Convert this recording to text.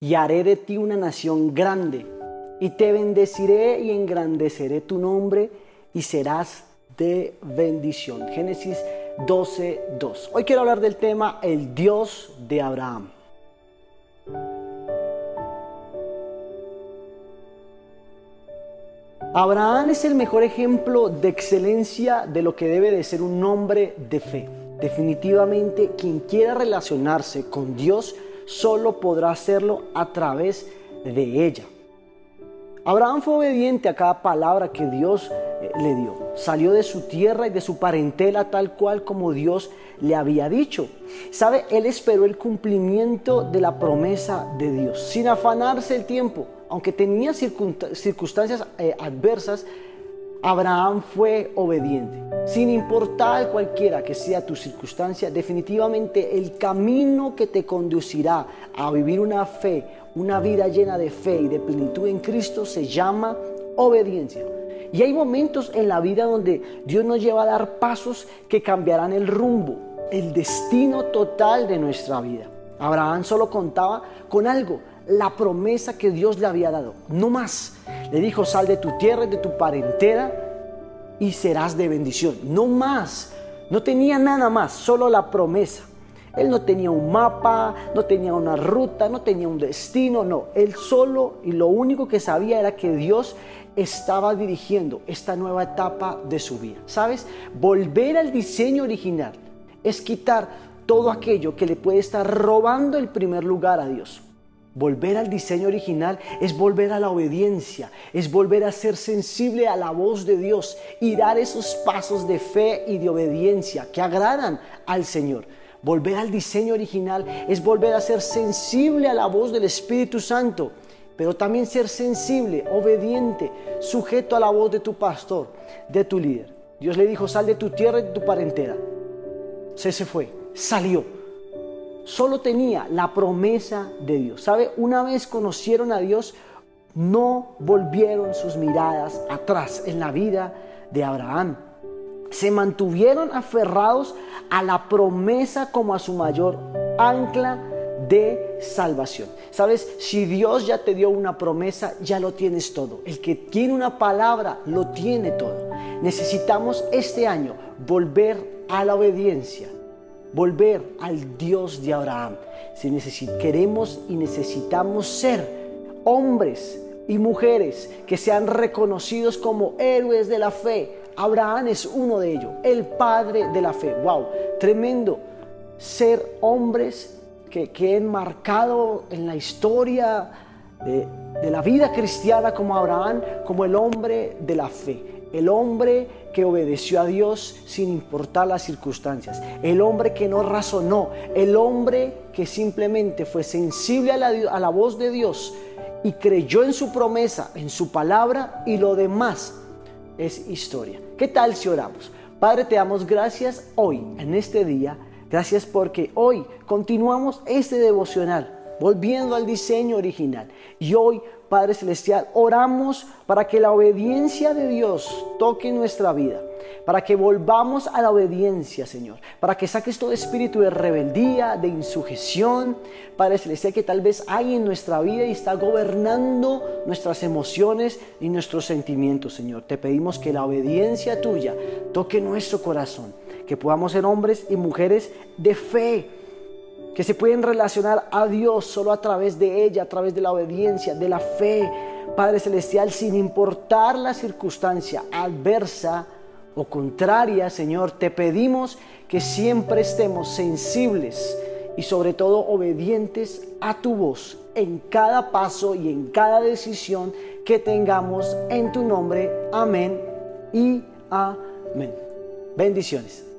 y haré de ti una nación grande, y te bendeciré y engrandeceré tu nombre, y serás de bendición. Génesis 12, 2. Hoy quiero hablar del tema el Dios de Abraham. Abraham es el mejor ejemplo de excelencia de lo que debe de ser un hombre de fe. Definitivamente quien quiera relacionarse con Dios solo podrá hacerlo a través de ella. Abraham fue obediente a cada palabra que Dios eh, le dio. Salió de su tierra y de su parentela tal cual como Dios le había dicho. ¿Sabe? Él esperó el cumplimiento de la promesa de Dios, sin afanarse el tiempo. Aunque tenía circunstancias eh, adversas, Abraham fue obediente. Sin importar cualquiera que sea tu circunstancia, definitivamente el camino que te conducirá a vivir una fe, una vida llena de fe y de plenitud en Cristo se llama obediencia. Y hay momentos en la vida donde Dios nos lleva a dar pasos que cambiarán el rumbo, el destino total de nuestra vida. Abraham solo contaba con algo, la promesa que Dios le había dado, no más. Le dijo, sal de tu tierra y de tu parentela y serás de bendición. No más. No tenía nada más, solo la promesa. Él no tenía un mapa, no tenía una ruta, no tenía un destino, no. Él solo y lo único que sabía era que Dios estaba dirigiendo esta nueva etapa de su vida. ¿Sabes? Volver al diseño original es quitar todo aquello que le puede estar robando el primer lugar a Dios. Volver al diseño original es volver a la obediencia, es volver a ser sensible a la voz de Dios y dar esos pasos de fe y de obediencia que agradan al Señor. Volver al diseño original es volver a ser sensible a la voz del Espíritu Santo, pero también ser sensible, obediente, sujeto a la voz de tu pastor, de tu líder. Dios le dijo, sal de tu tierra y de tu parentela. Se se fue, salió solo tenía la promesa de Dios. ¿Sabe? Una vez conocieron a Dios, no volvieron sus miradas atrás en la vida de Abraham. Se mantuvieron aferrados a la promesa como a su mayor ancla de salvación. Sabes, si Dios ya te dio una promesa, ya lo tienes todo. El que tiene una palabra, lo tiene todo. Necesitamos este año volver a la obediencia, volver al Dios de Abraham. Si queremos y necesitamos ser hombres y mujeres que sean reconocidos como héroes de la fe. Abraham es uno de ellos, el padre de la fe. ¡Wow! Tremendo ser hombres que, que han marcado en la historia de, de la vida cristiana como Abraham, como el hombre de la fe el hombre que obedeció a Dios sin importar las circunstancias, el hombre que no razonó, el hombre que simplemente fue sensible a la, voz de Dios y creyó en su promesa, en su palabra y lo demás es historia. ¿Qué tal si oramos? Padre, te damos gracias hoy, en este día. Gracias porque hoy continuamos este devocional volviendo al diseño original. Y hoy, Padre Celestial, oramos para que la obediencia de Dios toque nuestra vida, para que volvamos a la obediencia, Señor, para que saques todo espíritu de rebeldía, de insujeción, Padre Celestial, que tal vez hay en nuestra vida y está gobernando nuestras emociones y nuestros sentimientos, Señor. Te pedimos que la obediencia tuya toque nuestro corazón, que podamos ser hombres y mujeres de fe que se pueden relacionar a Dios solo a través de ella, a través de la obediencia, de la fe, Padre Celestial, sin importar la circunstancia adversa o contraria, Señor, te pedimos que siempre estemos sensibles y sobre todo obedientes a tu voz en cada paso y en cada decisión que tengamos en tu nombre. Amén y amén. Bendiciones.